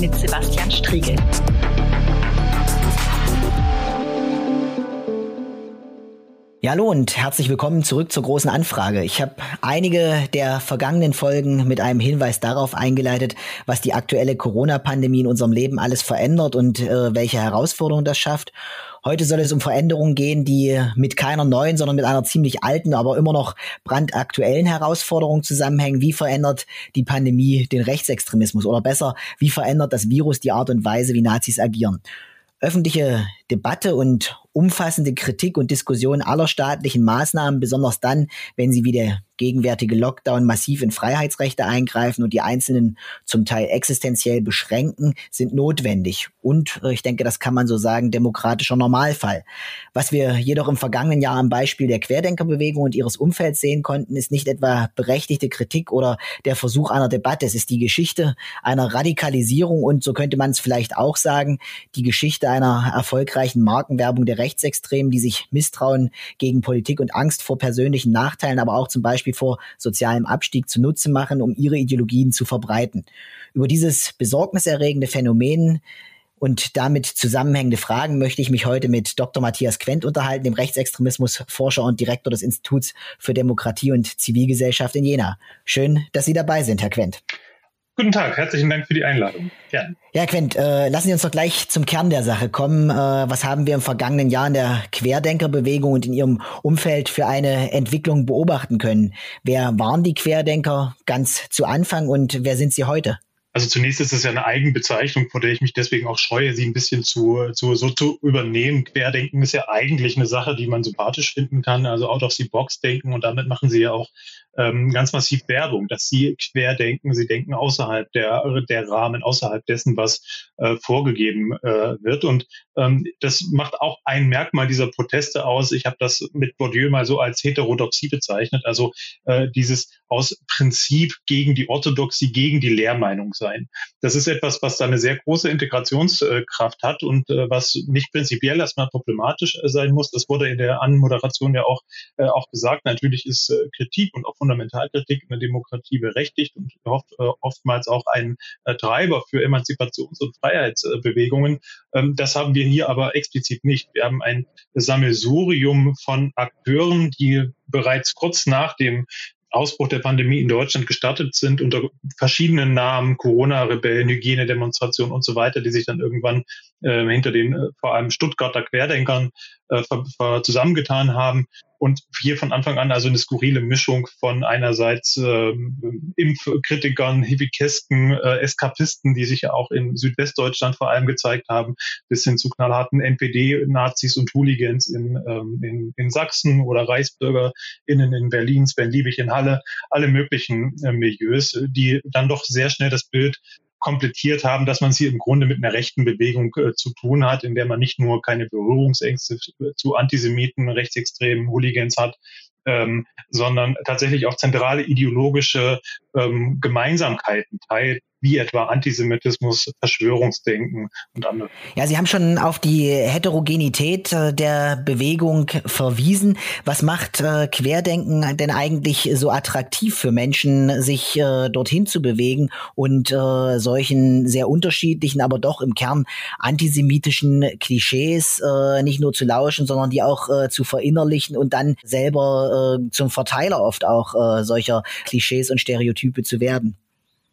mit Sebastian Striegel. Ja, hallo und herzlich willkommen zurück zur großen Anfrage. Ich habe einige der vergangenen Folgen mit einem Hinweis darauf eingeleitet, was die aktuelle Corona-Pandemie in unserem Leben alles verändert und äh, welche Herausforderungen das schafft. Heute soll es um Veränderungen gehen, die mit keiner neuen, sondern mit einer ziemlich alten, aber immer noch brandaktuellen Herausforderung zusammenhängen. Wie verändert die Pandemie den Rechtsextremismus? Oder besser, wie verändert das Virus die Art und Weise, wie Nazis agieren? Öffentliche Debatte und umfassende Kritik und Diskussion aller staatlichen Maßnahmen, besonders dann, wenn sie wie der gegenwärtige Lockdown massiv in Freiheitsrechte eingreifen und die Einzelnen zum Teil existenziell beschränken, sind notwendig. Und äh, ich denke, das kann man so sagen, demokratischer Normalfall. Was wir jedoch im vergangenen Jahr am Beispiel der Querdenkerbewegung und ihres Umfelds sehen konnten, ist nicht etwa berechtigte Kritik oder der Versuch einer Debatte. Es ist die Geschichte einer Radikalisierung und so könnte man es vielleicht auch sagen, die Geschichte einer erfolgreichen Markenwerbung der Rechtsextremen, die sich misstrauen gegen Politik und Angst vor persönlichen Nachteilen, aber auch zum Beispiel vor sozialem Abstieg zunutze machen, um ihre Ideologien zu verbreiten. Über dieses besorgniserregende Phänomen und damit zusammenhängende Fragen möchte ich mich heute mit Dr. Matthias Quent unterhalten, dem Rechtsextremismusforscher und Direktor des Instituts für Demokratie und Zivilgesellschaft in Jena. Schön, dass Sie dabei sind, Herr Quent. Guten Tag, herzlichen Dank für die Einladung. Ja, ja Quent, äh, lassen Sie uns doch gleich zum Kern der Sache kommen. Äh, was haben wir im vergangenen Jahr in der Querdenkerbewegung und in Ihrem Umfeld für eine Entwicklung beobachten können? Wer waren die Querdenker ganz zu Anfang und wer sind sie heute? Also zunächst ist es ja eine Eigenbezeichnung, vor der ich mich deswegen auch scheue, sie ein bisschen zu, zu so zu übernehmen. Querdenken ist ja eigentlich eine Sache, die man sympathisch finden kann, also out of the box denken und damit machen sie ja auch ähm, ganz massiv Werbung, dass sie querdenken, sie denken außerhalb der, der Rahmen, außerhalb dessen, was äh, vorgegeben äh, wird. Und ähm, das macht auch ein Merkmal dieser Proteste aus. Ich habe das mit Bourdieu mal so als Heterodoxie bezeichnet, also äh, dieses aus Prinzip gegen die Orthodoxie, gegen die Lehrmeinung sein. Das ist etwas, was da eine sehr große Integrationskraft hat und äh, was nicht prinzipiell erstmal problematisch äh, sein muss. Das wurde in der Anmoderation ja auch, äh, auch gesagt. Natürlich ist äh, Kritik und auch Fundamentalkritik in der Demokratie berechtigt und oft, äh, oftmals auch ein äh, Treiber für Emanzipations- und Freiheitsbewegungen. Ähm, das haben wir hier aber explizit nicht. Wir haben ein Sammelsurium von Akteuren, die bereits kurz nach dem Ausbruch der Pandemie in Deutschland gestartet sind unter verschiedenen Namen, Corona-Rebellen, Hygienedemonstrationen und so weiter, die sich dann irgendwann äh, hinter den äh, vor allem Stuttgarter Querdenkern äh, zusammengetan haben und hier von Anfang an also eine skurrile Mischung von einerseits äh, Impfkritikern, Hibikesken, äh, Eskapisten, die sich ja auch in Südwestdeutschland vor allem gezeigt haben, bis hin zu knallharten NPD-Nazis und Hooligans in, ähm, in, in Sachsen oder ReichsbürgerInnen in Berlin, Sven Liebig in Halle, alle möglichen äh, Milieus, die dann doch sehr schnell das Bild komplettiert haben, dass man es hier im Grunde mit einer rechten Bewegung äh, zu tun hat, in der man nicht nur keine Berührungsängste zu Antisemiten, Rechtsextremen, Hooligans hat, ähm, sondern tatsächlich auch zentrale ideologische ähm, Gemeinsamkeiten teilt, wie etwa Antisemitismus, Verschwörungsdenken und andere. Ja, Sie haben schon auf die Heterogenität äh, der Bewegung verwiesen. Was macht äh, Querdenken denn eigentlich so attraktiv für Menschen, sich äh, dorthin zu bewegen und solchen sehr unterschiedlichen, aber doch im Kern antisemitischen Klischees nicht nur zu lauschen, sondern die auch zu verinnerlichen und dann selber zum Verteiler oft auch solcher Klischees und Stereotype zu werden?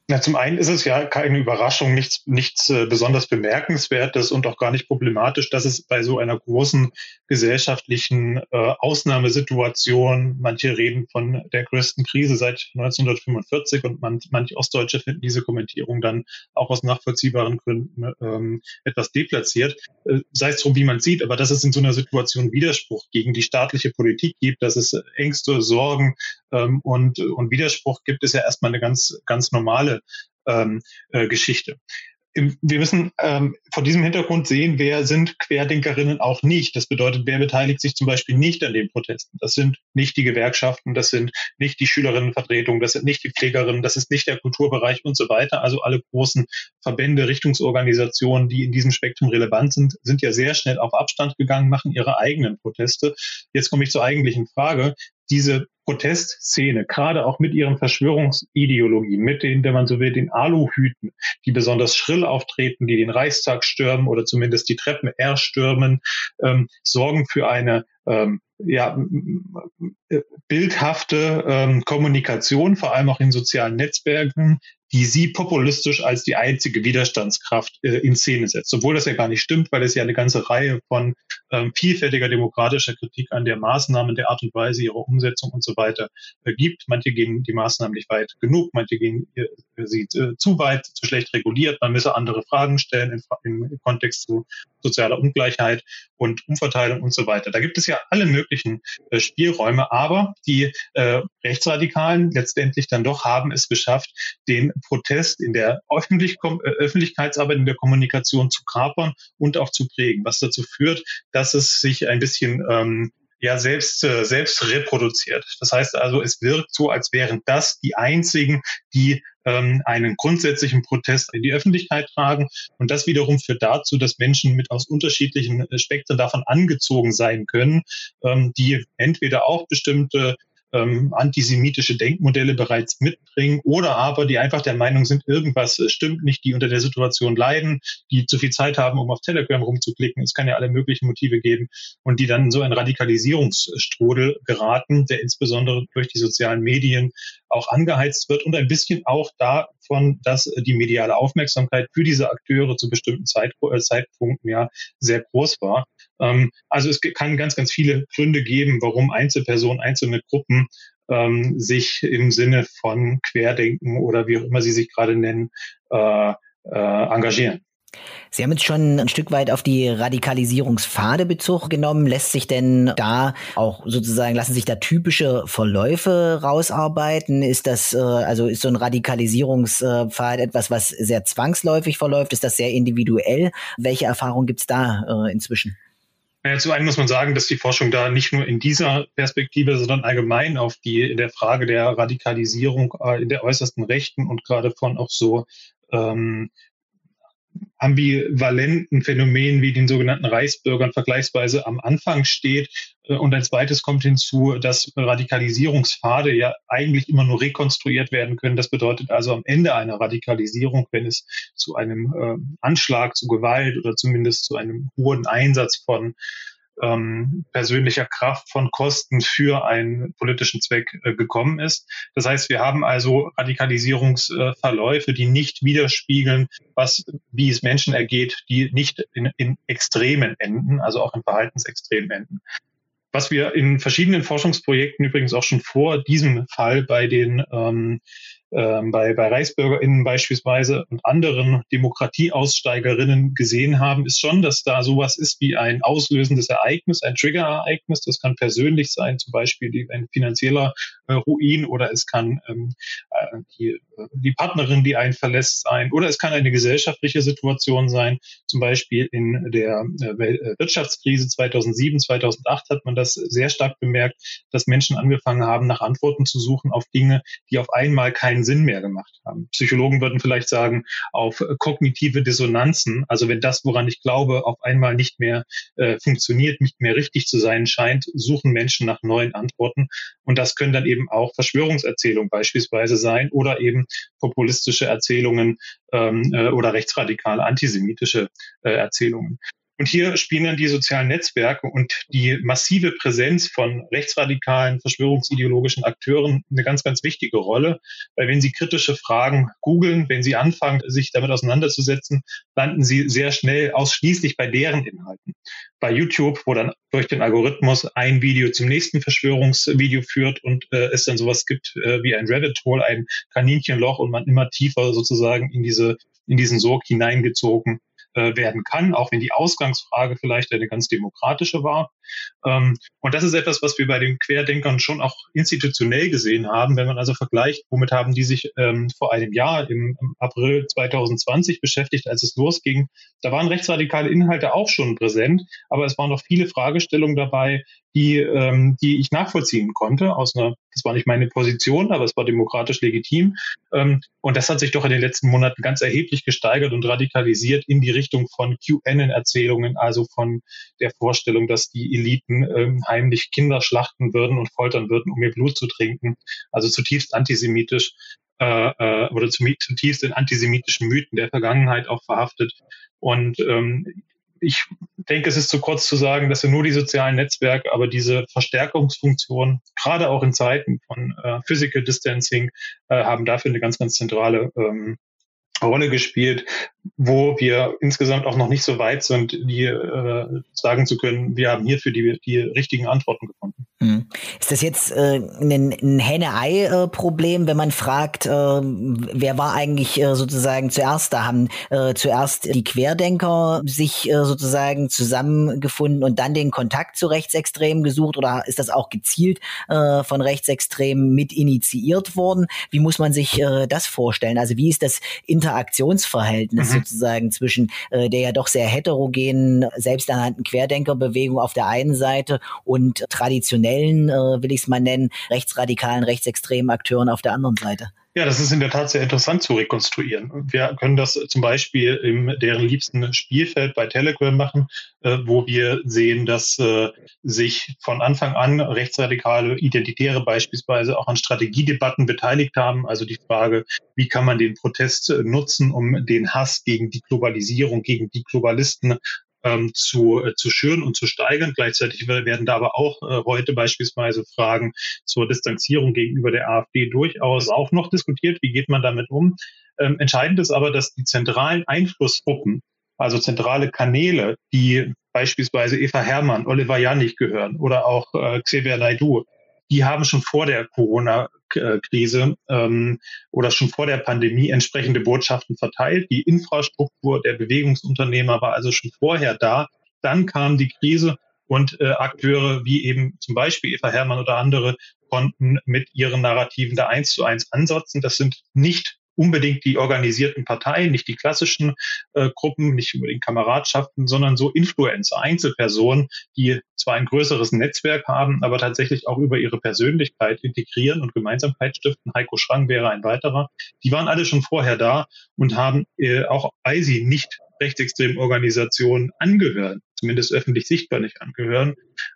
Na, zum einen ist es ja keine Überraschung, nichts, nichts äh, besonders Bemerkenswertes und auch gar nicht problematisch, dass es bei so einer großen gesellschaftlichen äh, Ausnahmesituation, manche reden von der größten Krise seit 1945 und man, manche Ostdeutsche finden diese Kommentierung dann auch aus nachvollziehbaren Gründen ähm, etwas deplatziert. Äh, sei es drum, wie man sieht, aber dass es in so einer Situation Widerspruch gegen die staatliche Politik gibt, dass es Ängste, Sorgen ähm, und, und Widerspruch gibt, ist ja erstmal eine ganz, ganz normale ähm, äh, Geschichte. Wir müssen ähm, vor diesem Hintergrund sehen, wer sind Querdenkerinnen auch nicht. Das bedeutet, wer beteiligt sich zum Beispiel nicht an den Protesten. Das sind nicht die Gewerkschaften, das sind nicht die Schülerinnenvertretungen, das sind nicht die Pflegerinnen, das ist nicht der Kulturbereich und so weiter. Also alle großen Verbände, Richtungsorganisationen, die in diesem Spektrum relevant sind, sind ja sehr schnell auf Abstand gegangen, machen ihre eigenen Proteste. Jetzt komme ich zur eigentlichen Frage diese Protestszene, gerade auch mit ihren Verschwörungsideologien, mit den, wenn man so will, den Aluhüten, die besonders schrill auftreten, die den Reichstag stürmen oder zumindest die Treppen erstürmen, ähm, sorgen für eine ähm, ja, bildhafte ähm, Kommunikation, vor allem auch in sozialen Netzwerken, die sie populistisch als die einzige Widerstandskraft äh, in Szene setzt. Obwohl das ja gar nicht stimmt, weil es ja eine ganze Reihe von vielfältiger demokratischer Kritik an der Maßnahmen, der Art und Weise ihrer Umsetzung und so weiter gibt. Manche gehen die Maßnahmen nicht weit genug, manche gehen sie äh, zu weit, zu schlecht reguliert. Man müsse andere Fragen stellen im, im Kontext zu sozialer Ungleichheit und Umverteilung und so weiter. Da gibt es ja alle möglichen äh, Spielräume, aber die äh, Rechtsradikalen letztendlich dann doch haben es geschafft, den Protest in der Öffentlich äh, Öffentlichkeitsarbeit, in der Kommunikation zu kapern und auch zu prägen, was dazu führt, dass es sich ein bisschen ähm, ja selbst, äh, selbst reproduziert. Das heißt also, es wirkt so, als wären das die einzigen, die ähm, einen grundsätzlichen Protest in die Öffentlichkeit tragen. Und das wiederum führt dazu, dass Menschen mit aus unterschiedlichen äh, Spektren davon angezogen sein können, ähm, die entweder auch bestimmte ähm, antisemitische Denkmodelle bereits mitbringen oder aber die einfach der Meinung sind, irgendwas äh, stimmt nicht, die unter der Situation leiden, die zu viel Zeit haben, um auf Telegram rumzuklicken. Es kann ja alle möglichen Motive geben und die dann in so einen Radikalisierungsstrudel geraten, der insbesondere durch die sozialen Medien auch angeheizt wird und ein bisschen auch davon, dass die mediale Aufmerksamkeit für diese Akteure zu bestimmten Zeit, äh, Zeitpunkten ja sehr groß war. Ähm, also es kann ganz, ganz viele Gründe geben, warum Einzelpersonen, einzelne Gruppen ähm, sich im Sinne von Querdenken oder wie auch immer sie sich gerade nennen, äh, äh, engagieren. Sie haben jetzt schon ein Stück weit auf die Radikalisierungspfade Bezug genommen. Lässt sich denn da auch sozusagen, lassen sich da typische Verläufe rausarbeiten? Ist das, äh, also ist so ein Radikalisierungspfad etwas, was sehr zwangsläufig verläuft? Ist das sehr individuell? Welche Erfahrungen gibt es da äh, inzwischen? Naja, zu einem muss man sagen, dass die Forschung da nicht nur in dieser Perspektive, sondern allgemein auf die in der Frage der Radikalisierung äh, in der äußersten Rechten und gerade von auch so ähm, ambivalenten Phänomenen wie den sogenannten Reichsbürgern vergleichsweise am Anfang steht. Äh, und ein zweites kommt hinzu, dass Radikalisierungspfade ja eigentlich immer nur rekonstruiert werden können. Das bedeutet also am Ende einer Radikalisierung, wenn es zu einem äh, Anschlag, zu Gewalt oder zumindest zu einem hohen Einsatz von ähm, persönlicher Kraft von Kosten für einen politischen Zweck äh, gekommen ist. Das heißt, wir haben also Radikalisierungsverläufe, die nicht widerspiegeln, was, wie es Menschen ergeht, die nicht in, in Extremen enden, also auch in Verhaltensextremen enden. Was wir in verschiedenen Forschungsprojekten übrigens auch schon vor diesem Fall bei den ähm, ähm, bei, bei ReichsbürgerInnen beispielsweise und anderen Demokratieaussteigerinnen gesehen haben, ist schon, dass da sowas ist wie ein auslösendes Ereignis, ein Triggerereignis. Das kann persönlich sein, zum Beispiel ein finanzieller äh, Ruin oder es kann ähm, äh, die, die Partnerin, die einen verlässt, sein oder es kann eine gesellschaftliche Situation sein. Zum Beispiel in der äh, Wirtschaftskrise 2007, 2008 hat man das sehr stark bemerkt, dass Menschen angefangen haben, nach Antworten zu suchen auf Dinge, die auf einmal keinen keinen Sinn mehr gemacht haben. Psychologen würden vielleicht sagen, auf äh, kognitive Dissonanzen, also wenn das, woran ich glaube, auf einmal nicht mehr äh, funktioniert, nicht mehr richtig zu sein scheint, suchen Menschen nach neuen Antworten. Und das können dann eben auch Verschwörungserzählungen beispielsweise sein oder eben populistische Erzählungen ähm, äh, oder rechtsradikale antisemitische äh, Erzählungen. Und hier spielen dann die sozialen Netzwerke und die massive Präsenz von rechtsradikalen, verschwörungsideologischen Akteuren eine ganz, ganz wichtige Rolle. Weil wenn Sie kritische Fragen googeln, wenn Sie anfangen, sich damit auseinanderzusetzen, landen Sie sehr schnell ausschließlich bei deren Inhalten. Bei YouTube, wo dann durch den Algorithmus ein Video zum nächsten Verschwörungsvideo führt und äh, es dann sowas gibt äh, wie ein Rabbit Hole, ein Kaninchenloch und man immer tiefer sozusagen in diese in diesen Sog hineingezogen äh, werden kann, auch wenn die Ausgangsfrage vielleicht eine ganz demokratische war. Ähm, und das ist etwas, was wir bei den Querdenkern schon auch institutionell gesehen haben. Wenn man also vergleicht, womit haben die sich ähm, vor einem Jahr im, im, April 2020 beschäftigt, als es losging, da waren rechtsradikale Inhalte auch schon präsent, aber es waren noch viele Fragestellungen dabei, die, ähm, die ich nachvollziehen konnte aus einer, das war nicht meine Position, aber es war demokratisch legitim. Ähm, und das hat sich doch in den letzten Monaten ganz erheblich gesteigert und radikalisiert in die Richtung von QAnon-Erzählungen, also von der Vorstellung, dass die Eliten ähm, heimlich Kinder schlachten würden und foltern würden, um ihr Blut zu trinken. Also zutiefst antisemitisch äh, äh oder zutiefst in antisemitischen Mythen der Vergangenheit auch verhaftet. Und ähm, ich denke, es ist zu kurz zu sagen, dass nur die sozialen Netzwerke, aber diese Verstärkungsfunktion, gerade auch in Zeiten von äh, Physical Distancing, äh, haben dafür eine ganz, ganz zentrale ähm, Rolle gespielt, wo wir insgesamt auch noch nicht so weit sind, die äh, sagen zu können, wir haben hierfür die, die richtigen Antworten gefunden. Hm. Ist das jetzt äh, ein, ein Henne-Ei-Problem, wenn man fragt, äh, wer war eigentlich äh, sozusagen zuerst da? Haben äh, zuerst die Querdenker sich äh, sozusagen zusammengefunden und dann den Kontakt zu Rechtsextremen gesucht oder ist das auch gezielt von Rechtsextremen mit initiiert worden? Wie muss man sich das vorstellen? Also wie ist das Interaktionsverhältnis mhm. sozusagen zwischen äh, der ja doch sehr heterogenen, selbsternannten Querdenkerbewegung auf der einen Seite und traditionellen, äh, will ich es mal nennen, rechtsradikalen, rechtsextremen Akteuren auf der anderen Seite? Ja, das ist in der Tat sehr interessant zu rekonstruieren. Wir können das zum Beispiel im deren liebsten Spielfeld bei Telegram machen, äh, wo wir sehen, dass äh, sich von Anfang an rechtsradikale Identitäre beispielsweise auch an Strategiedebatten beteiligt haben. Also die Frage, wie kann man den Protest nutzen, um den Hass gegen die Globalisierung, gegen die Globalisten ähm, zu, äh, zu schüren und zu steigern. Gleichzeitig werden da aber auch äh, heute beispielsweise Fragen zur Distanzierung gegenüber der AfD durchaus auch noch diskutiert. Wie geht man damit um? Ähm, entscheidend ist aber, dass die zentralen Einflussgruppen, also zentrale Kanäle, die beispielsweise Eva Hermann, Oliver Janich gehören oder auch äh, Xavier Naidu, die haben schon vor der Corona-Krise ähm, oder schon vor der Pandemie entsprechende Botschaften verteilt. Die Infrastruktur der Bewegungsunternehmer war also schon vorher da. Dann kam die Krise und äh, Akteure wie eben zum Beispiel Eva Hermann oder andere konnten mit ihren Narrativen da eins zu eins ansetzen. Das sind nicht unbedingt die organisierten Parteien, nicht die klassischen äh, Gruppen, nicht unbedingt Kameradschaften, sondern so Influencer, Einzelpersonen, die zwar ein größeres Netzwerk haben, aber tatsächlich auch über ihre Persönlichkeit integrieren und Gemeinsamkeit stiften. Heiko Schrang wäre ein weiterer. Die waren alle schon vorher da und haben äh, auch bei sie nicht rechtsextremen Organisationen angehören, zumindest öffentlich sichtbar nicht angehören,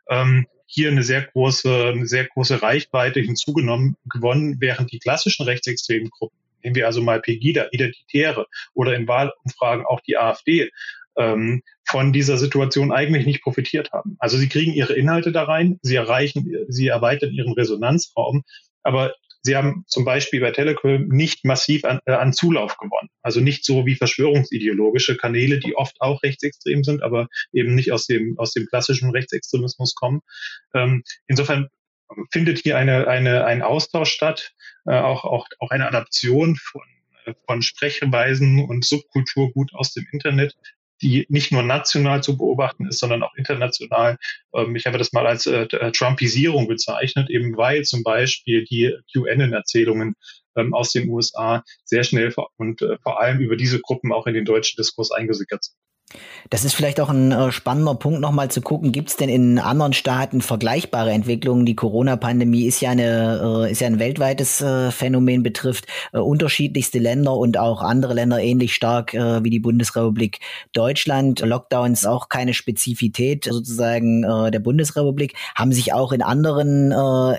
ähm, hier eine sehr große, eine sehr große Reichweite hinzugenommen gewonnen, während die klassischen rechtsextremen Gruppen nehmen wir also mal Pegida, Identitäre oder in Wahlumfragen auch die AfD, ähm, von dieser Situation eigentlich nicht profitiert haben. Also sie kriegen ihre Inhalte da rein, sie erreichen, sie erweitern ihren Resonanzraum, aber sie haben zum Beispiel bei Telegram nicht massiv an, äh, an Zulauf gewonnen. Also nicht so wie verschwörungsideologische Kanäle, die oft auch rechtsextrem sind, aber eben nicht aus dem, aus dem klassischen Rechtsextremismus kommen. Ähm, insofern findet hier eine, eine, ein Austausch statt, äh, auch, auch, auch eine Adaption von, äh, von Sprechweisen und Subkulturgut aus dem Internet, die nicht nur national zu beobachten ist, sondern auch international. Ähm, ich habe das mal als äh, äh Trumpisierung bezeichnet, eben weil zum Beispiel die QAnon-Erzählungen ähm, aus den USA sehr schnell und äh, vor allem über diese Gruppen auch in den deutschen Diskurs eingesickert sind. Das ist vielleicht auch ein äh, spannender Punkt, nochmal zu gucken, gibt es denn in anderen Staaten vergleichbare Entwicklungen? Die Corona-Pandemie ist ja eine, äh, ist ja ein weltweites äh, Phänomen, betrifft unterschiedlichste Länder und auch andere Länder ähnlich stark wie die Bundesrepublik Deutschland. Lockdowns auch keine Spezifität sozusagen der Bundesrepublik. Haben sich auch in anderen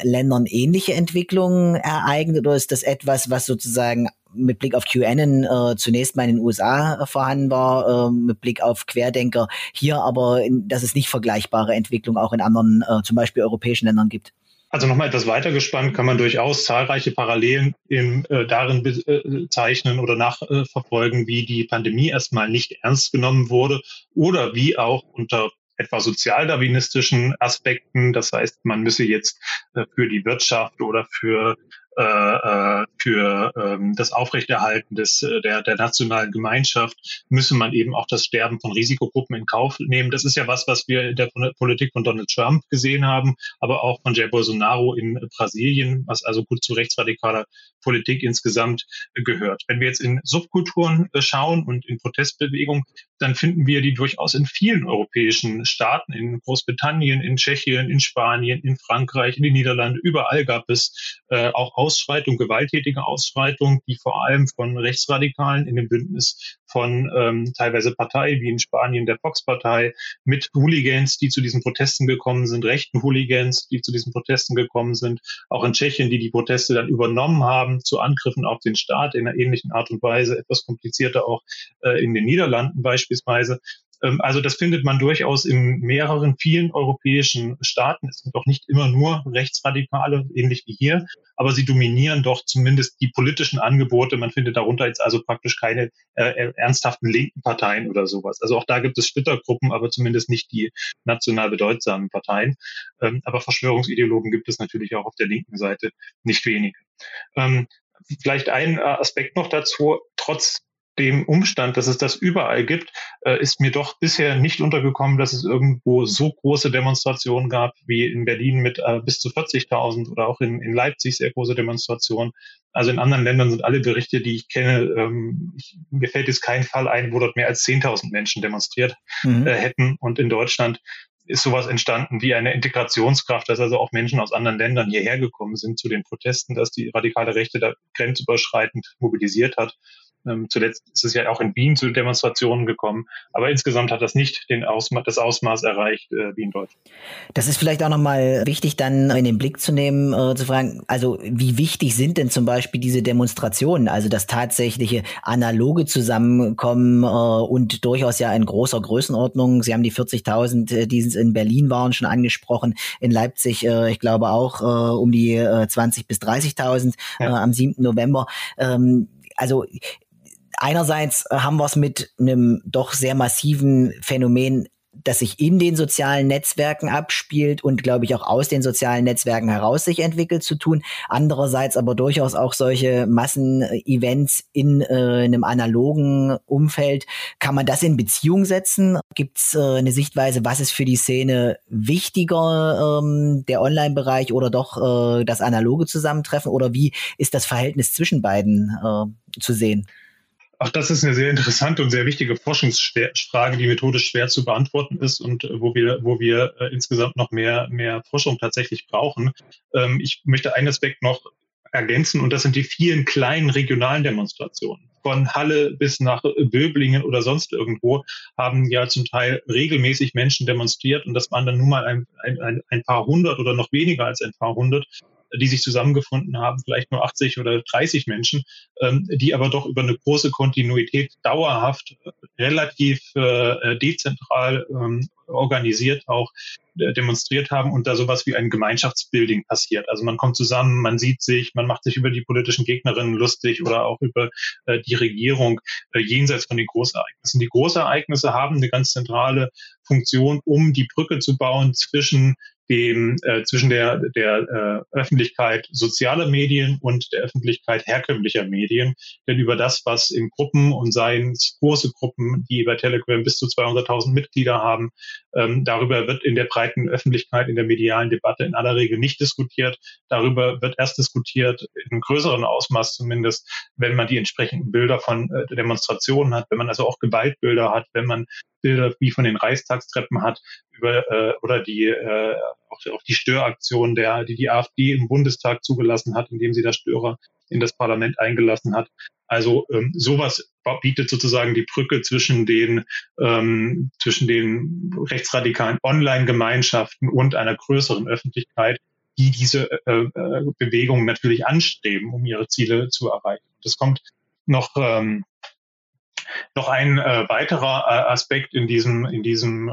Ländern ähnliche Entwicklungen ereignet oder ist das etwas, was sozusagen mit Blick auf QAnon äh, zunächst mal in den USA vorhanden war, äh, mit Blick auf Querdenker hier, aber in, dass es nicht vergleichbare Entwicklungen auch in anderen, äh, zum Beispiel europäischen Ländern gibt. Also nochmal etwas weiter gespannt, kann man durchaus zahlreiche Parallelen im, äh, darin bezeichnen oder nachverfolgen, wie die Pandemie erstmal nicht ernst genommen wurde oder wie auch unter etwa sozialdarwinistischen Aspekten, das heißt, man müsse jetzt äh, für die Wirtschaft oder für äh, äh, für ähm, das Aufrechterhalten des, äh, der, der nationalen Gemeinschaft müsse man eben auch das Sterben von Risikogruppen in Kauf nehmen. Das ist ja was, was wir in der Politik von Donald Trump gesehen haben, aber auch von Jair Bolsonaro in Brasilien, was also gut zu rechtsradikaler Politik insgesamt gehört. Wenn wir jetzt in Subkulturen schauen und in Protestbewegungen, dann finden wir die durchaus in vielen europäischen Staaten, in Großbritannien, in Tschechien, in Spanien, in Frankreich, in den Niederlanden. Überall gab es äh, auch Ausschreitungen, gewalttätige Ausschreitungen, die vor allem von Rechtsradikalen in dem Bündnis von ähm, teilweise Parteien wie in Spanien der Fox-Partei mit Hooligans, die zu diesen Protesten gekommen sind, rechten Hooligans, die zu diesen Protesten gekommen sind, auch in Tschechien, die die Proteste dann übernommen haben zu Angriffen auf den Staat in einer ähnlichen Art und Weise, etwas komplizierter auch äh, in den Niederlanden beispielsweise. Ähm, also das findet man durchaus in mehreren, vielen europäischen Staaten. Es sind doch nicht immer nur Rechtsradikale, ähnlich wie hier, aber sie dominieren doch zumindest die politischen Angebote. Man findet darunter jetzt also praktisch keine äh, äh ernsthaften linken Parteien oder sowas. Also auch da gibt es Splittergruppen, aber zumindest nicht die national bedeutsamen Parteien. Ähm, aber Verschwörungsideologen gibt es natürlich auch auf der linken Seite nicht wenige. Ähm, vielleicht ein Aspekt noch dazu. Trotz dem Umstand, dass es das überall gibt, äh, ist mir doch bisher nicht untergekommen, dass es irgendwo so große Demonstrationen gab wie in Berlin mit äh, bis zu 40.000 oder auch in, in Leipzig sehr große Demonstrationen. Also in anderen Ländern sind alle Berichte, die ich kenne, ähm, ich, mir fällt jetzt kein Fall ein, wo dort mehr als 10.000 Menschen demonstriert mhm. äh, hätten. Und in Deutschland ist sowas entstanden wie eine Integrationskraft, dass also auch Menschen aus anderen Ländern hierher gekommen sind zu den Protesten, dass die radikale Rechte da grenzüberschreitend mobilisiert hat. Ähm, zuletzt ist es ja auch in Wien zu Demonstrationen gekommen. Aber insgesamt hat das nicht den Ausma das Ausmaß erreicht äh, wie in Deutschland. Das ist vielleicht auch nochmal wichtig, dann in den Blick zu nehmen, äh, zu fragen, also wie wichtig sind denn zum Beispiel diese Demonstrationen, also das tatsächliche analoge Zusammenkommen äh, und durchaus ja in großer Größenordnung. Sie haben die 40.000, äh, die in Berlin waren, schon angesprochen, in Leipzig, äh, ich glaube auch äh, um die äh, 20.000 bis 30.000 ja. am 7. November. Ähm, also einerseits haben wir es mit einem doch sehr massiven Phänomen das sich in den sozialen Netzwerken abspielt und glaube ich auch aus den sozialen Netzwerken heraus sich entwickelt zu tun. Andererseits aber durchaus auch solche Massenevents in äh, einem analogen Umfeld. Kann man das in Beziehung setzen? Gibt es äh, eine Sichtweise, was ist für die Szene wichtiger, ähm, der Online-Bereich oder doch äh, das analoge Zusammentreffen? Oder wie ist das Verhältnis zwischen beiden äh, zu sehen? Auch das ist eine sehr interessante und sehr wichtige Forschungsfrage, die methodisch schwer zu beantworten ist und äh, wo wir, wo wir äh, insgesamt noch mehr, mehr Forschung tatsächlich brauchen. Ähm, ich möchte einen Aspekt noch ergänzen und das sind die vielen kleinen regionalen Demonstrationen. Von Halle bis nach Böblingen oder sonst irgendwo haben ja zum Teil regelmäßig Menschen demonstriert und das waren dann nun mal ein, ein, ein paar hundert oder noch weniger als ein paar hundert die sich zusammengefunden haben, vielleicht nur 80 oder 30 Menschen, ähm, die aber doch über eine große Kontinuität dauerhaft äh, relativ äh, dezentral ähm, organisiert auch äh, demonstriert haben und da sowas wie ein Gemeinschaftsbuilding passiert. Also man kommt zusammen, man sieht sich, man macht sich über die politischen Gegnerinnen lustig oder auch über äh, die Regierung äh, jenseits von den Großereignissen. Die Großereignisse haben eine ganz zentrale Funktion, um die Brücke zu bauen zwischen dem äh, zwischen der der äh, Öffentlichkeit sozialer Medien und der Öffentlichkeit herkömmlicher Medien. Denn über das, was in Gruppen und seien es große Gruppen, die bei Telegram bis zu 200.000 Mitglieder haben, ähm, darüber wird in der breiten Öffentlichkeit, in der medialen Debatte in aller Regel nicht diskutiert. Darüber wird erst diskutiert, in einem größeren Ausmaß zumindest, wenn man die entsprechenden Bilder von äh, Demonstrationen hat, wenn man also auch Gewaltbilder hat, wenn man Bilder wie von den Reichstagstreppen hat über äh, oder die äh, auch, auch die Störaktion, der die die AfD im Bundestag zugelassen hat, indem sie da Störer in das Parlament eingelassen hat. Also ähm, sowas bietet sozusagen die Brücke zwischen den ähm, zwischen den rechtsradikalen Online-Gemeinschaften und einer größeren Öffentlichkeit, die diese äh, äh, Bewegungen natürlich anstreben, um ihre Ziele zu erreichen. Das kommt noch ähm, noch ein äh, weiterer äh, Aspekt in diesem, in diesem, äh,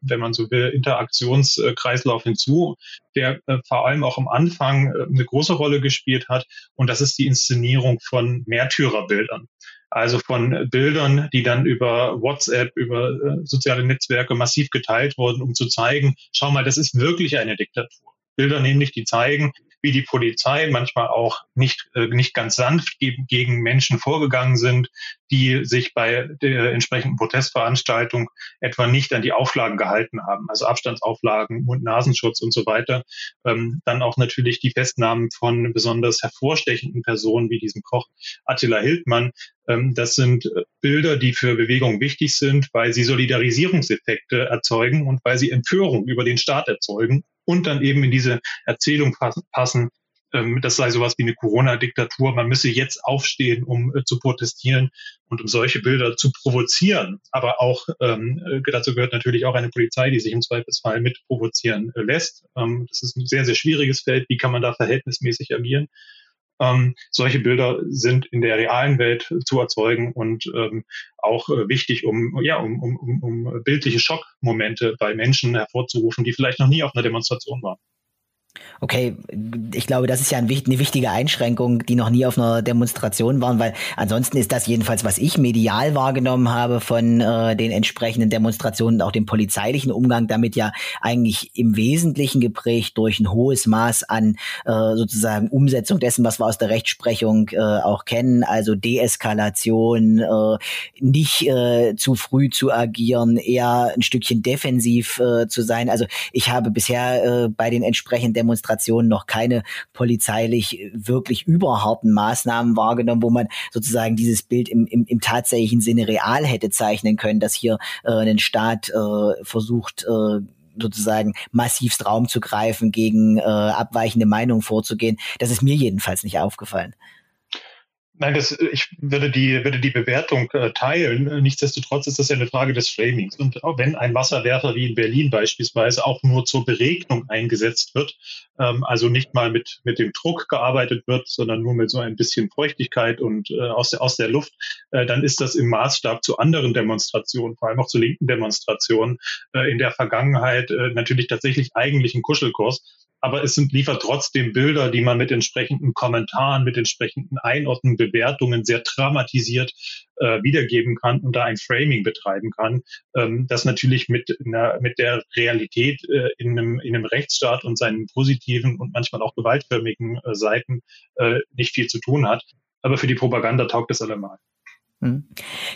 wenn man so will, Interaktionskreislauf hinzu, der äh, vor allem auch am Anfang äh, eine große Rolle gespielt hat. Und das ist die Inszenierung von Märtyrerbildern. Also von Bildern, die dann über WhatsApp, über äh, soziale Netzwerke massiv geteilt wurden, um zu zeigen, schau mal, das ist wirklich eine Diktatur. Bilder nämlich, die zeigen, wie die Polizei manchmal auch nicht, äh, nicht ganz sanft gegen, gegen Menschen vorgegangen sind, die sich bei der entsprechenden Protestveranstaltung etwa nicht an die Auflagen gehalten haben, also Abstandsauflagen, Mund-Nasenschutz und so weiter. Ähm, dann auch natürlich die Festnahmen von besonders hervorstechenden Personen wie diesem Koch Attila Hildmann. Ähm, das sind äh, Bilder, die für Bewegungen wichtig sind, weil sie Solidarisierungseffekte erzeugen und weil sie Empörung über den Staat erzeugen und dann eben in diese Erzählung passen, ähm, das sei sowas wie eine Corona-Diktatur. Man müsse jetzt aufstehen, um äh, zu protestieren und um solche Bilder zu provozieren. Aber auch ähm, äh, dazu gehört natürlich auch eine Polizei, die sich im Zweifelsfall mit provozieren äh, lässt. Ähm, das ist ein sehr, sehr schwieriges Feld. Wie kann man da verhältnismäßig agieren? Ähm, solche Bilder sind in der realen Welt zu erzeugen und ähm, auch äh, wichtig, um, ja, um, um, um bildliche Schockmomente bei Menschen hervorzurufen, die vielleicht noch nie auf einer Demonstration waren. Okay, ich glaube, das ist ja eine wichtige Einschränkung, die noch nie auf einer Demonstration waren, weil ansonsten ist das jedenfalls, was ich medial wahrgenommen habe von äh, den entsprechenden Demonstrationen und auch dem polizeilichen Umgang damit ja eigentlich im Wesentlichen geprägt durch ein hohes Maß an äh, sozusagen Umsetzung dessen, was wir aus der Rechtsprechung äh, auch kennen, also Deeskalation, äh, nicht äh, zu früh zu agieren, eher ein Stückchen defensiv äh, zu sein. Also ich habe bisher äh, bei den entsprechenden Demonstrationen noch keine polizeilich wirklich überharten Maßnahmen wahrgenommen, wo man sozusagen dieses Bild im, im, im tatsächlichen Sinne real hätte zeichnen können, dass hier äh, ein Staat äh, versucht, äh, sozusagen massivst Raum zu greifen, gegen äh, abweichende Meinungen vorzugehen. Das ist mir jedenfalls nicht aufgefallen. Nein, das, ich würde die, würde die Bewertung äh, teilen. Nichtsdestotrotz ist das ja eine Frage des Framings. Und auch wenn ein Wasserwerfer wie in Berlin beispielsweise auch nur zur Beregnung eingesetzt wird, ähm, also nicht mal mit, mit dem Druck gearbeitet wird, sondern nur mit so ein bisschen Feuchtigkeit und äh, aus, der, aus der Luft, äh, dann ist das im Maßstab zu anderen Demonstrationen, vor allem auch zu linken Demonstrationen, äh, in der Vergangenheit äh, natürlich tatsächlich eigentlich ein Kuschelkurs aber es sind, liefert trotzdem Bilder, die man mit entsprechenden Kommentaren, mit entsprechenden Einordnungen, Bewertungen sehr dramatisiert äh, wiedergeben kann und da ein Framing betreiben kann, ähm, das natürlich mit, einer, mit der Realität äh, in, einem, in einem Rechtsstaat und seinen positiven und manchmal auch gewaltförmigen äh, Seiten äh, nicht viel zu tun hat. Aber für die Propaganda taugt es allemal. Hm.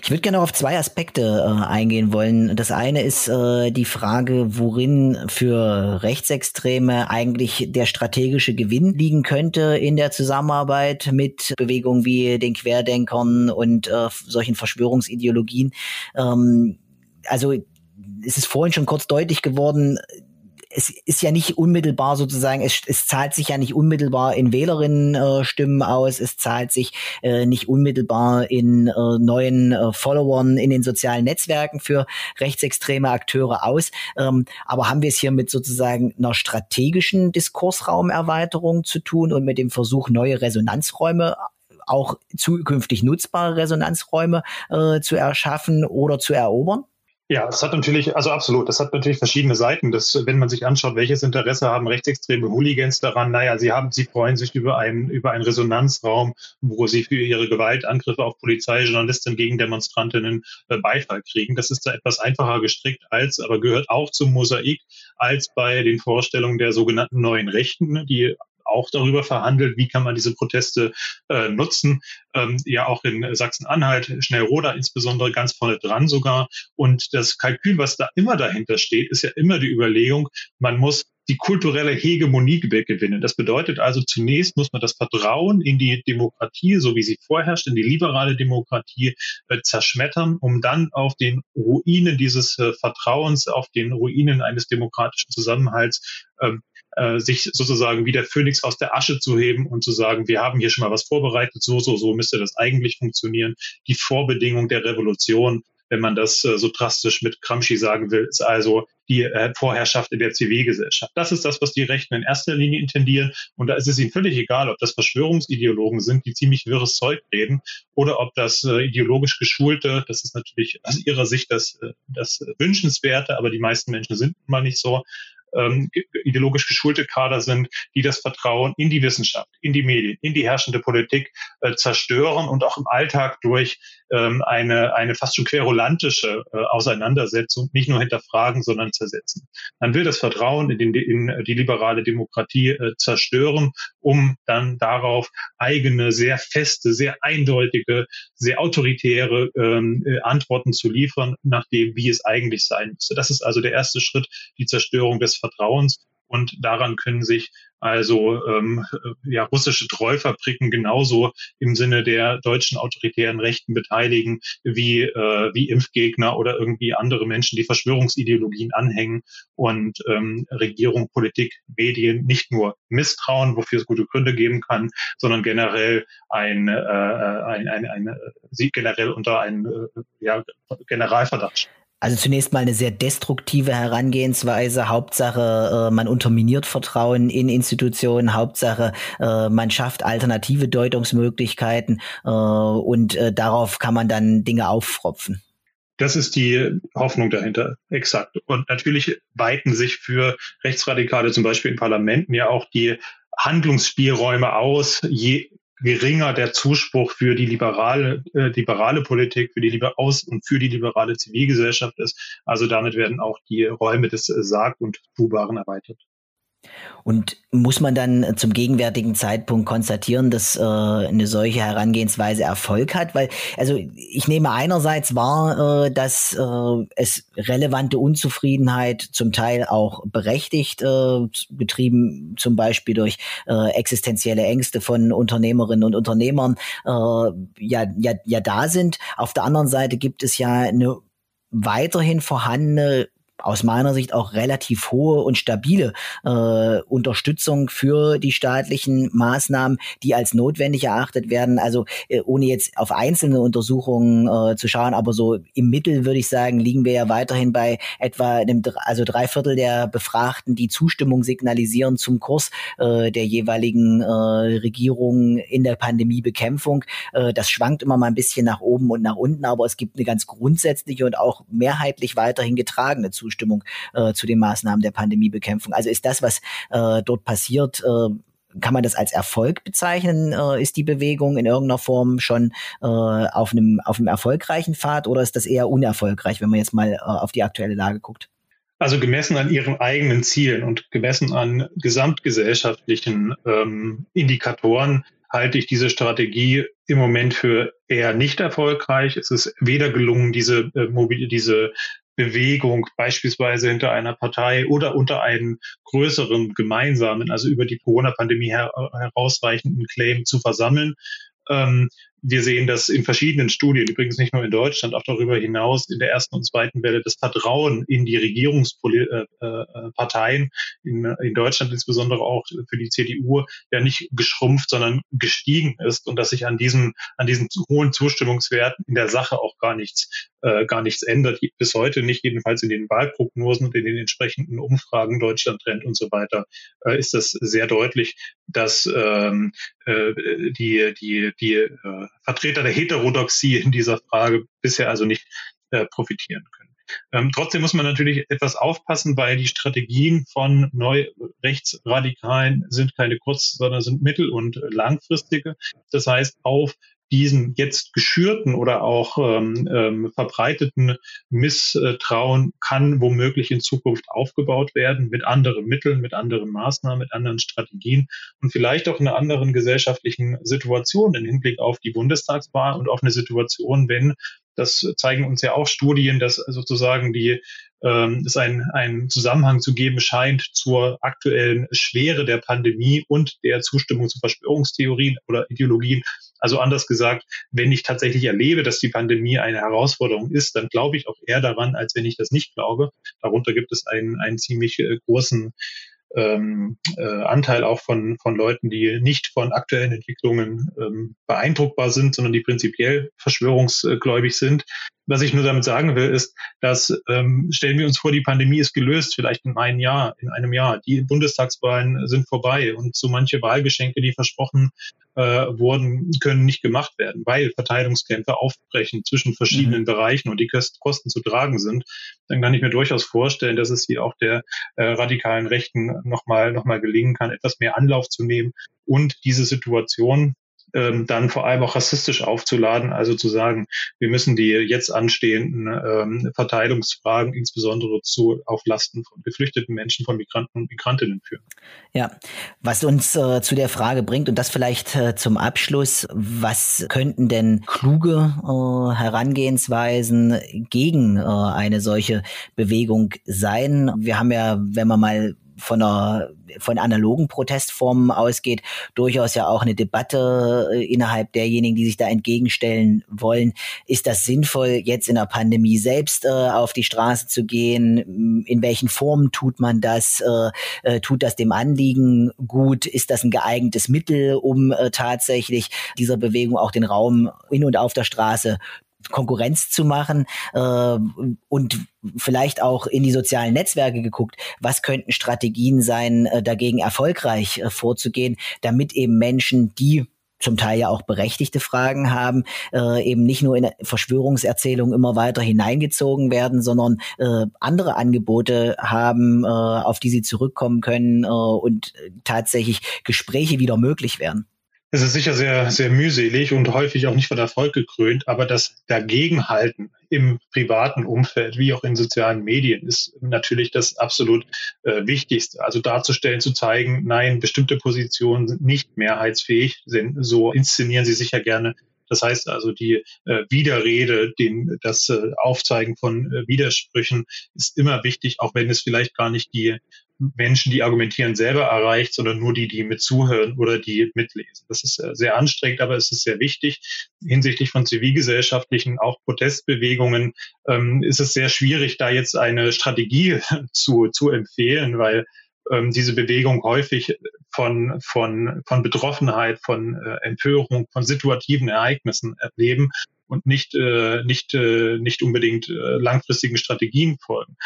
Ich würde gerne auf zwei Aspekte äh, eingehen wollen. Das eine ist äh, die Frage, worin für Rechtsextreme eigentlich der strategische Gewinn liegen könnte in der Zusammenarbeit mit Bewegungen wie den Querdenkern und äh, solchen Verschwörungsideologien. Ähm, also es ist vorhin schon kurz deutlich geworden, es ist ja nicht unmittelbar sozusagen, es, es zahlt sich ja nicht unmittelbar in Wählerinnen-Stimmen äh, aus, es zahlt sich äh, nicht unmittelbar in äh, neuen äh, Followern in den sozialen Netzwerken für rechtsextreme Akteure aus. Ähm, aber haben wir es hier mit sozusagen einer strategischen Diskursraumerweiterung zu tun und mit dem Versuch, neue Resonanzräume auch zukünftig nutzbare Resonanzräume äh, zu erschaffen oder zu erobern? Ja, es hat natürlich, also absolut, das hat natürlich verschiedene Seiten. Das, wenn man sich anschaut, welches Interesse haben rechtsextreme Hooligans daran, naja, sie haben, sie freuen sich über einen, über einen Resonanzraum, wo sie für ihre Gewaltangriffe auf Polizei, Journalisten gegen Demonstrantinnen äh, Beifall kriegen. Das ist da etwas einfacher gestrickt als, aber gehört auch zum Mosaik, als bei den Vorstellungen der sogenannten neuen Rechten, die auch darüber verhandelt, wie kann man diese Proteste äh, nutzen. Ähm, ja, auch in Sachsen-Anhalt, Schnellroda insbesondere ganz vorne dran sogar. Und das Kalkül, was da immer dahinter steht, ist ja immer die Überlegung, man muss die kulturelle Hegemonie gewinnen. Das bedeutet also, zunächst muss man das Vertrauen in die Demokratie, so wie sie vorherrscht, in die liberale Demokratie äh, zerschmettern, um dann auf den Ruinen dieses äh, Vertrauens, auf den Ruinen eines demokratischen Zusammenhalts ähm, äh, sich sozusagen wie der Phönix aus der Asche zu heben und zu sagen, wir haben hier schon mal was vorbereitet, so, so, so müsste das eigentlich funktionieren. Die Vorbedingung der Revolution, wenn man das äh, so drastisch mit Gramsci sagen will, ist also die äh, Vorherrschaft in der Zivilgesellschaft. Das ist das, was die Rechten in erster Linie intendieren. Und da ist es ihnen völlig egal, ob das Verschwörungsideologen sind, die ziemlich wirres Zeug reden, oder ob das äh, ideologisch geschulte, das ist natürlich aus ihrer Sicht das, äh, das Wünschenswerte, aber die meisten Menschen sind mal nicht so, ähm, ideologisch geschulte Kader sind, die das Vertrauen in die Wissenschaft, in die Medien, in die herrschende Politik äh, zerstören und auch im Alltag durch ähm, eine, eine fast schon querulantische äh, Auseinandersetzung nicht nur hinterfragen, sondern zersetzen. Man will das Vertrauen in, den, in die liberale Demokratie äh, zerstören, um dann darauf eigene, sehr feste, sehr eindeutige, sehr autoritäre ähm, äh, Antworten zu liefern, nach dem, wie es eigentlich sein müsste. Das ist also der erste Schritt, die Zerstörung des Vertrauens. Und daran können sich also ähm, ja, russische Treufabriken genauso im Sinne der deutschen autoritären Rechten beteiligen wie, äh, wie Impfgegner oder irgendwie andere Menschen, die Verschwörungsideologien anhängen. Und ähm, Regierung, Politik, Medien nicht nur misstrauen, wofür es gute Gründe geben kann, sondern generell ein, äh, ein, ein, ein, sie generell unter einen äh, ja, Generalverdacht also zunächst mal eine sehr destruktive Herangehensweise. Hauptsache, äh, man unterminiert Vertrauen in Institutionen. Hauptsache, äh, man schafft alternative Deutungsmöglichkeiten äh, und darauf kann man dann Dinge auffropfen. Das ist die Hoffnung dahinter, exakt. Und natürlich weiten sich für Rechtsradikale zum Beispiel in Parlamenten ja auch die Handlungsspielräume aus, je geringer der Zuspruch für die liberale, äh, liberale Politik, für die Liber aus und für die liberale Zivilgesellschaft ist. Also damit werden auch die Räume des äh, Sarg- und Tubaren erweitert. Und muss man dann zum gegenwärtigen Zeitpunkt konstatieren, dass äh, eine solche Herangehensweise Erfolg hat? Weil, also ich nehme einerseits wahr, äh, dass äh, es relevante Unzufriedenheit zum Teil auch berechtigt, äh, getrieben zum Beispiel durch äh, existenzielle Ängste von Unternehmerinnen und Unternehmern, äh, ja, ja, ja da sind. Auf der anderen Seite gibt es ja eine weiterhin vorhandene aus meiner Sicht auch relativ hohe und stabile äh, Unterstützung für die staatlichen Maßnahmen, die als notwendig erachtet werden. Also äh, ohne jetzt auf einzelne Untersuchungen äh, zu schauen, aber so im Mittel würde ich sagen, liegen wir ja weiterhin bei etwa einem, also drei Viertel der Befragten, die Zustimmung signalisieren zum Kurs äh, der jeweiligen äh, Regierung in der Pandemiebekämpfung. Äh, das schwankt immer mal ein bisschen nach oben und nach unten, aber es gibt eine ganz grundsätzliche und auch mehrheitlich weiterhin getragene Zustimmung Zustimmung äh, zu den Maßnahmen der Pandemiebekämpfung. Also ist das, was äh, dort passiert, äh, kann man das als Erfolg bezeichnen? Äh, ist die Bewegung in irgendeiner Form schon äh, auf, einem, auf einem erfolgreichen Pfad oder ist das eher unerfolgreich, wenn man jetzt mal äh, auf die aktuelle Lage guckt? Also gemessen an ihren eigenen Zielen und gemessen an gesamtgesellschaftlichen ähm, Indikatoren halte ich diese Strategie im Moment für eher nicht erfolgreich. Es ist weder gelungen, diese, äh, diese Bewegung beispielsweise hinter einer Partei oder unter einem größeren gemeinsamen, also über die Corona-Pandemie her herausreichenden Claim zu versammeln. Ähm, wir sehen, dass in verschiedenen Studien, übrigens nicht nur in Deutschland, auch darüber hinaus in der ersten und zweiten Welle das Vertrauen in die Regierungsparteien, äh, äh, in, in Deutschland insbesondere auch für die CDU, ja nicht geschrumpft, sondern gestiegen ist und dass sich an diesen, an diesen hohen Zustimmungswerten in der Sache auch gar nichts, äh, gar nichts ändert. Bis heute nicht, jedenfalls in den Wahlprognosen und in den entsprechenden Umfragen, Deutschland Trend und so weiter, äh, ist das sehr deutlich, dass ähm, äh, die, die, die äh, Vertreter der Heterodoxie in dieser Frage bisher also nicht äh, profitieren können. Ähm, trotzdem muss man natürlich etwas aufpassen, weil die Strategien von Neurechtsradikalen sind keine kurz, sondern sind mittel- und langfristige. Das heißt, auf diesen jetzt geschürten oder auch ähm, ähm, verbreiteten Misstrauen kann womöglich in Zukunft aufgebaut werden mit anderen Mitteln, mit anderen Maßnahmen, mit anderen Strategien und vielleicht auch in einer anderen gesellschaftlichen Situation im Hinblick auf die Bundestagswahl und auf eine Situation, wenn das zeigen uns ja auch Studien, dass sozusagen die ähm, es einen, einen Zusammenhang zu geben scheint zur aktuellen Schwere der Pandemie und der Zustimmung zu Verschwörungstheorien oder Ideologien. Also anders gesagt, wenn ich tatsächlich erlebe, dass die Pandemie eine Herausforderung ist, dann glaube ich auch eher daran, als wenn ich das nicht glaube. Darunter gibt es einen, einen ziemlich äh, großen ähm, äh, Anteil auch von, von Leuten, die nicht von aktuellen Entwicklungen ähm, beeindruckbar sind, sondern die prinzipiell verschwörungsgläubig sind. Was ich nur damit sagen will, ist, dass ähm, stellen wir uns vor, die Pandemie ist gelöst, vielleicht in einem Jahr, in einem Jahr. Die Bundestagswahlen sind vorbei und so manche Wahlgeschenke, die versprochen äh, wurden, können nicht gemacht werden, weil Verteilungskämpfe aufbrechen zwischen verschiedenen mhm. Bereichen und die Kosten zu tragen sind. Dann kann ich mir durchaus vorstellen, dass es hier auch der äh, radikalen Rechten nochmal noch mal gelingen kann, etwas mehr Anlauf zu nehmen und diese Situation ähm, dann vor allem auch rassistisch aufzuladen, also zu sagen, wir müssen die jetzt anstehenden ähm, Verteilungsfragen insbesondere zu auf Lasten von geflüchteten Menschen, von Migranten und Migrantinnen führen. Ja, was uns äh, zu der Frage bringt und das vielleicht äh, zum Abschluss, was könnten denn kluge äh, Herangehensweisen gegen äh, eine solche Bewegung sein? Wir haben ja, wenn man mal von einer von analogen Protestformen ausgeht, durchaus ja auch eine Debatte äh, innerhalb derjenigen, die sich da entgegenstellen wollen. Ist das sinnvoll, jetzt in der Pandemie selbst äh, auf die Straße zu gehen? In welchen Formen tut man das? Äh, äh, tut das dem Anliegen gut? Ist das ein geeignetes Mittel, um äh, tatsächlich dieser Bewegung auch den Raum in und auf der Straße Konkurrenz zu machen äh, und vielleicht auch in die sozialen Netzwerke geguckt, was könnten Strategien sein, äh, dagegen erfolgreich äh, vorzugehen, damit eben Menschen, die zum Teil ja auch berechtigte Fragen haben, äh, eben nicht nur in Verschwörungserzählungen immer weiter hineingezogen werden, sondern äh, andere Angebote haben, äh, auf die sie zurückkommen können äh, und tatsächlich Gespräche wieder möglich werden. Es ist sicher sehr, sehr mühselig und häufig auch nicht von Erfolg gekrönt, aber das Dagegenhalten im privaten Umfeld wie auch in sozialen Medien ist natürlich das absolut äh, Wichtigste. Also darzustellen, zu zeigen, nein, bestimmte Positionen sind nicht mehrheitsfähig, sind, so inszenieren sie sich ja gerne das heißt also, die äh, Widerrede, den, das äh, Aufzeigen von äh, Widersprüchen ist immer wichtig, auch wenn es vielleicht gar nicht die Menschen, die argumentieren, selber erreicht, sondern nur die, die mit zuhören oder die mitlesen. Das ist äh, sehr anstrengend, aber es ist sehr wichtig. Hinsichtlich von zivilgesellschaftlichen, auch Protestbewegungen, ähm, ist es sehr schwierig, da jetzt eine Strategie zu, zu empfehlen, weil ähm, diese Bewegung häufig von, von, von Betroffenheit, von äh, Empörung, von situativen Ereignissen erleben und nicht, äh, nicht, äh, nicht unbedingt äh, langfristigen Strategien folgen.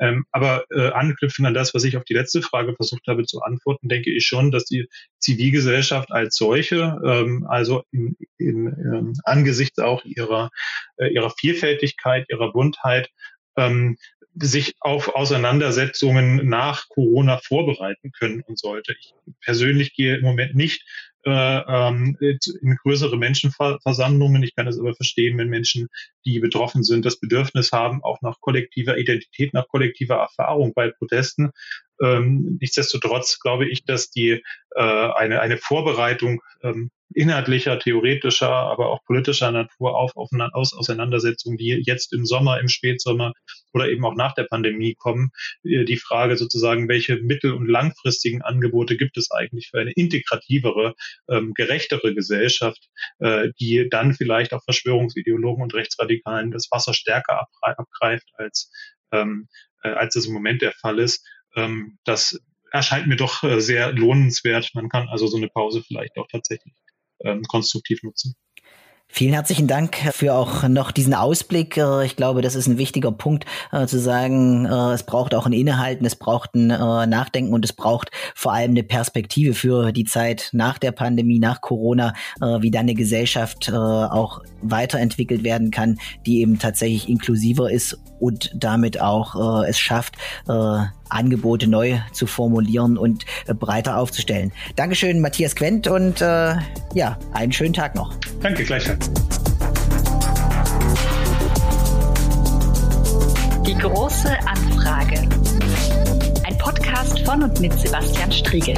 Ähm, aber äh, anknüpfen an das, was ich auf die letzte Frage versucht habe zu antworten, denke ich schon, dass die Zivilgesellschaft als solche, ähm, also in, in, ähm, angesichts auch ihrer, äh, ihrer Vielfältigkeit, ihrer Buntheit, ähm, sich auf Auseinandersetzungen nach Corona vorbereiten können und sollte. Ich persönlich gehe im Moment nicht in größere Menschenversammlungen. Ich kann es aber verstehen, wenn Menschen, die betroffen sind, das Bedürfnis haben, auch nach kollektiver Identität, nach kollektiver Erfahrung bei Protesten. Ähm, nichtsdestotrotz glaube ich, dass die äh, eine, eine Vorbereitung ähm, inhaltlicher, theoretischer, aber auch politischer Natur auf, auf aus Auseinandersetzungen, die jetzt im Sommer, im Spätsommer oder eben auch nach der Pandemie kommen. Äh, die Frage sozusagen, welche mittel- und langfristigen Angebote gibt es eigentlich für eine integrativere, ähm, gerechtere Gesellschaft, äh, die dann vielleicht auch Verschwörungsideologen und Rechtsradikalen das Wasser stärker abgreift, als, ähm, äh, als das im Moment der Fall ist. Ähm, das erscheint mir doch äh, sehr lohnenswert. Man kann also so eine Pause vielleicht auch tatsächlich ähm, konstruktiv nutzen. Vielen herzlichen Dank für auch noch diesen Ausblick. Äh, ich glaube, das ist ein wichtiger Punkt, äh, zu sagen, äh, es braucht auch ein Innehalten, es braucht ein Nachdenken und es braucht vor allem eine Perspektive für die Zeit nach der Pandemie, nach Corona, wie dann eine Gesellschaft auch weiterentwickelt werden kann, die eben tatsächlich inklusiver ist und damit auch es schafft, Angebote neu zu formulieren und breiter aufzustellen. Dankeschön, Matthias Quent, und äh, ja, einen schönen Tag noch. Danke, gleichfalls. Die große Anfrage. Ein Podcast von und mit Sebastian Striegel.